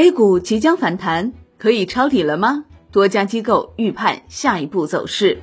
A 股即将反弹，可以抄底了吗？多家机构预判下一步走势。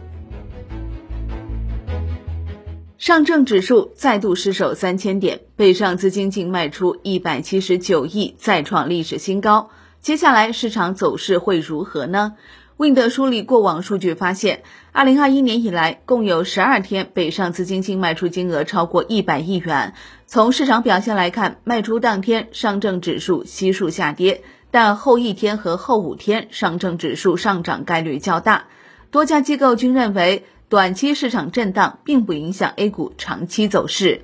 上证指数再度失守三千点，北上资金净卖出一百七十九亿，再创历史新高。接下来市场走势会如何呢？Wind 梳理过往数据发现，二零二一年以来共有十二天北上资金净卖出金额超过一百亿元。从市场表现来看，卖出当天上证指数悉数下跌，但后一天和后五天上证指数上涨概率较大。多家机构均认为，短期市场震荡并不影响 A 股长期走势。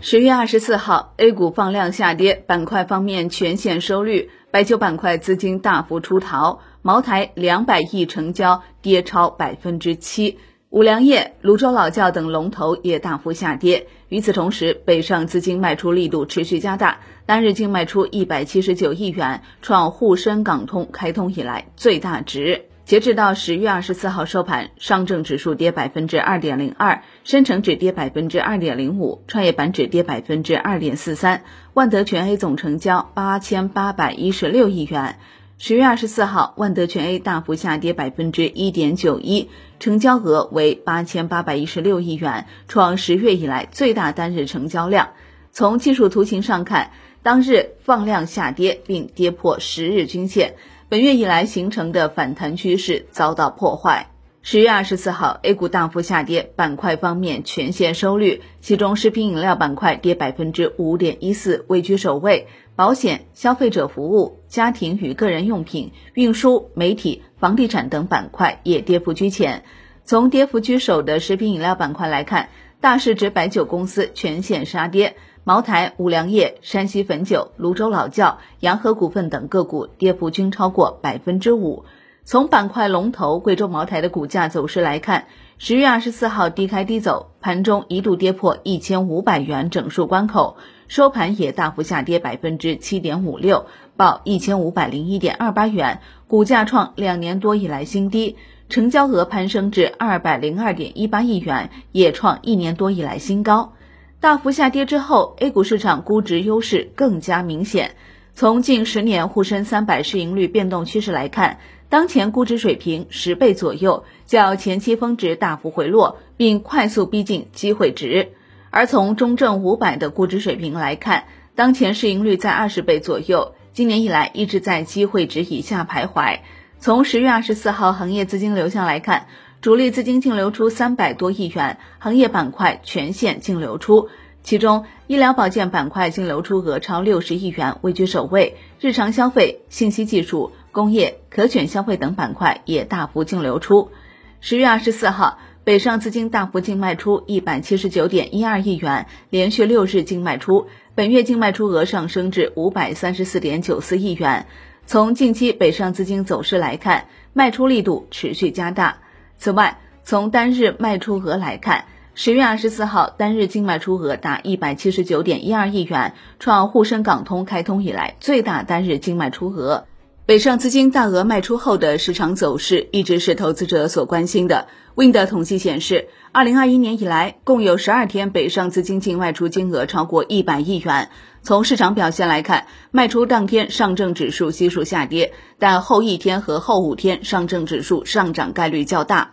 十月二十四号，A 股放量下跌，板块方面全线收绿，白酒板块资金大幅出逃，茅台两百亿成交跌超百分之七，五粮液、泸州老窖等龙头也大幅下跌。与此同时，北上资金卖出力度持续加大，单日净卖出一百七十九亿元，创沪深港通开通以来最大值。截止到十月二十四号收盘，上证指数跌百分之二点零二，深成指跌百分之二点零五，创业板指跌百分之二点四三。万德全 A 总成交八千八百一十六亿元。十月二十四号，万德全 A 大幅下跌百分之一点九一，成交额为八千八百一十六亿元，创十月以来最大单日成交量。从技术图形上看，当日放量下跌并跌破十日均线。本月以来形成的反弹趋势遭到破坏。十月二十四号，A 股大幅下跌，板块方面全线收绿，其中食品饮料板块跌百分之五点一四，位居首位；保险、消费者服务、家庭与个人用品、运输、媒体、房地产等板块也跌幅居前。从跌幅居首的食品饮料板块来看，大市值白酒公司全线杀跌。茅台、五粮液、山西汾酒、泸州老窖、洋河股份等个股跌幅均超过百分之五。从板块龙头贵州茅台的股价走势来看，十月二十四号低开低走，盘中一度跌破一千五百元整数关口，收盘也大幅下跌百分之七点五六，报一千五百零一点二八元，股价创两年多以来新低，成交额攀升至二百零二点一八亿元，也创一年多以来新高。大幅下跌之后，A 股市场估值优势更加明显。从近十年沪深三百市盈率变动趋势来看，当前估值水平十倍左右，较前期峰值大幅回落，并快速逼近机会值。而从中证五百的估值水平来看，当前市盈率在二十倍左右，今年以来一直在机会值以下徘徊。从十月二十四号行业资金流向来看。主力资金净流出三百多亿元，行业板块全线净流出，其中医疗保健板块净流出额超六十亿元，位居首位；日常消费、信息技术、工业、可选消费等板块也大幅净流出。十月二十四号，北上资金大幅净卖出一百七十九点一二亿元，连续六日净卖出，本月净卖出额上升至五百三十四点九四亿元。从近期北上资金走势来看，卖出力度持续加大。此外，从单日卖出额来看，十月二十四号单日净卖出额达一百七十九点一二亿元，创沪深港通开通以来最大单日净卖出额。北上资金大额卖出后的市场走势，一直是投资者所关心的。Wind 统计显示，二零二一年以来，共有十二天北上资金净卖出金额超过一百亿元。从市场表现来看，卖出当天上证指数悉数下跌，但后一天和后五天上证指数上涨概率较大。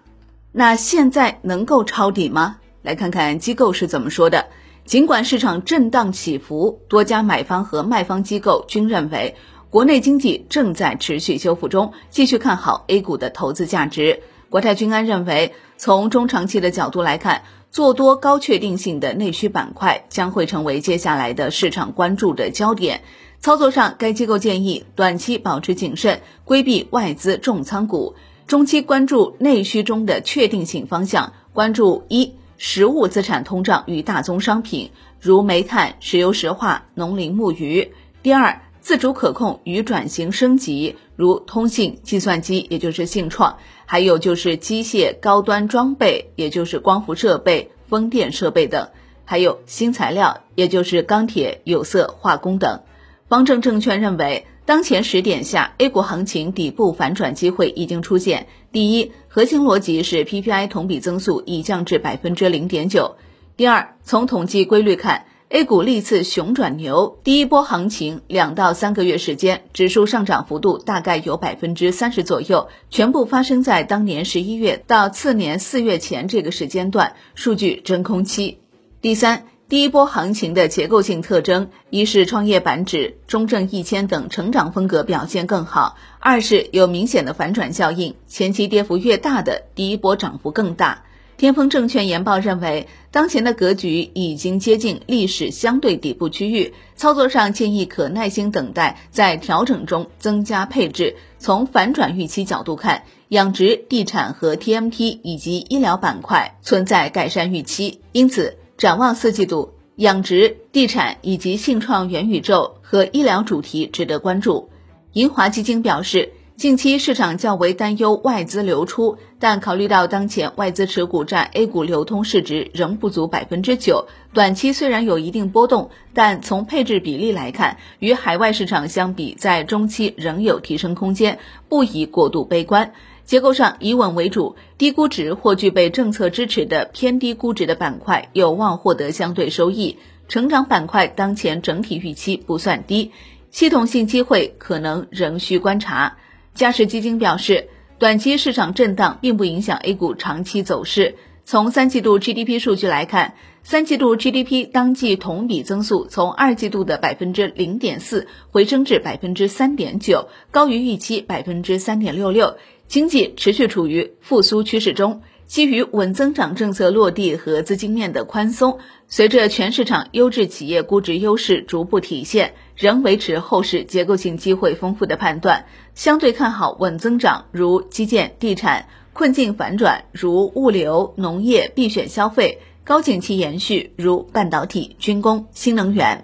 那现在能够抄底吗？来看看机构是怎么说的。尽管市场震荡起伏，多家买方和卖方机构均认为。国内经济正在持续修复中，继续看好 A 股的投资价值。国泰君安认为，从中长期的角度来看，做多高确定性的内需板块将会成为接下来的市场关注的焦点。操作上，该机构建议短期保持谨慎，规避外资重仓股；中期关注内需中的确定性方向，关注一实物资产通胀与大宗商品，如煤炭、石油石化、农林牧渔。第二。自主可控与转型升级，如通信、计算机，也就是信创；还有就是机械高端装备，也就是光伏设备、风电设备等；还有新材料，也就是钢铁、有色、化工等。方正证券认为，当前时点下，A 股行情底部反转机会已经出现。第一，核心逻辑是 PPI 同比增速已降至百分之零点九；第二，从统计规律看。A 股历次熊转牛，第一波行情两到三个月时间，指数上涨幅度大概有百分之三十左右，全部发生在当年十一月到次年四月前这个时间段，数据真空期。第三，第一波行情的结构性特征，一是创业板指、中证一千等成长风格表现更好；二是有明显的反转效应，前期跌幅越大的，第一波涨幅更大。天风证券研报认为，当前的格局已经接近历史相对底部区域，操作上建议可耐心等待，在调整中增加配置。从反转预期角度看，养殖、地产和 TMT 以及医疗板块存在改善预期，因此展望四季度，养殖、地产以及信创元宇宙和医疗主题值得关注。银华基金表示。近期市场较为担忧外资流出，但考虑到当前外资持股占 A 股流通市值仍不足百分之九，短期虽然有一定波动，但从配置比例来看，与海外市场相比，在中期仍有提升空间，不宜过度悲观。结构上以稳为主，低估值或具备政策支持的偏低估值的板块有望获得相对收益。成长板块当前整体预期不算低，系统性机会可能仍需观察。嘉实基金表示，短期市场震荡并不影响 A 股长期走势。从三季度 GDP 数据来看，三季度 GDP 当季同比增速从二季度的百分之零点四回升至百分之三点九，高于预期百分之三点六六，经济持续处于复苏趋势中。基于稳增长政策落地和资金面的宽松，随着全市场优质企业估值优势逐步体现，仍维持后市结构性机会丰富的判断，相对看好稳增长如基建、地产，困境反转如物流、农业、必选消费，高景气延续如半导体、军工、新能源。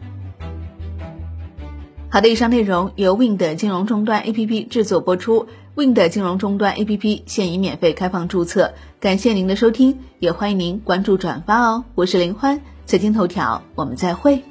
好的，以上内容由 Wind 金融终端 APP 制作播出。Wind 金融终端 APP 现已免费开放注册，感谢您的收听，也欢迎您关注转发哦。我是林欢，财经头条，我们再会。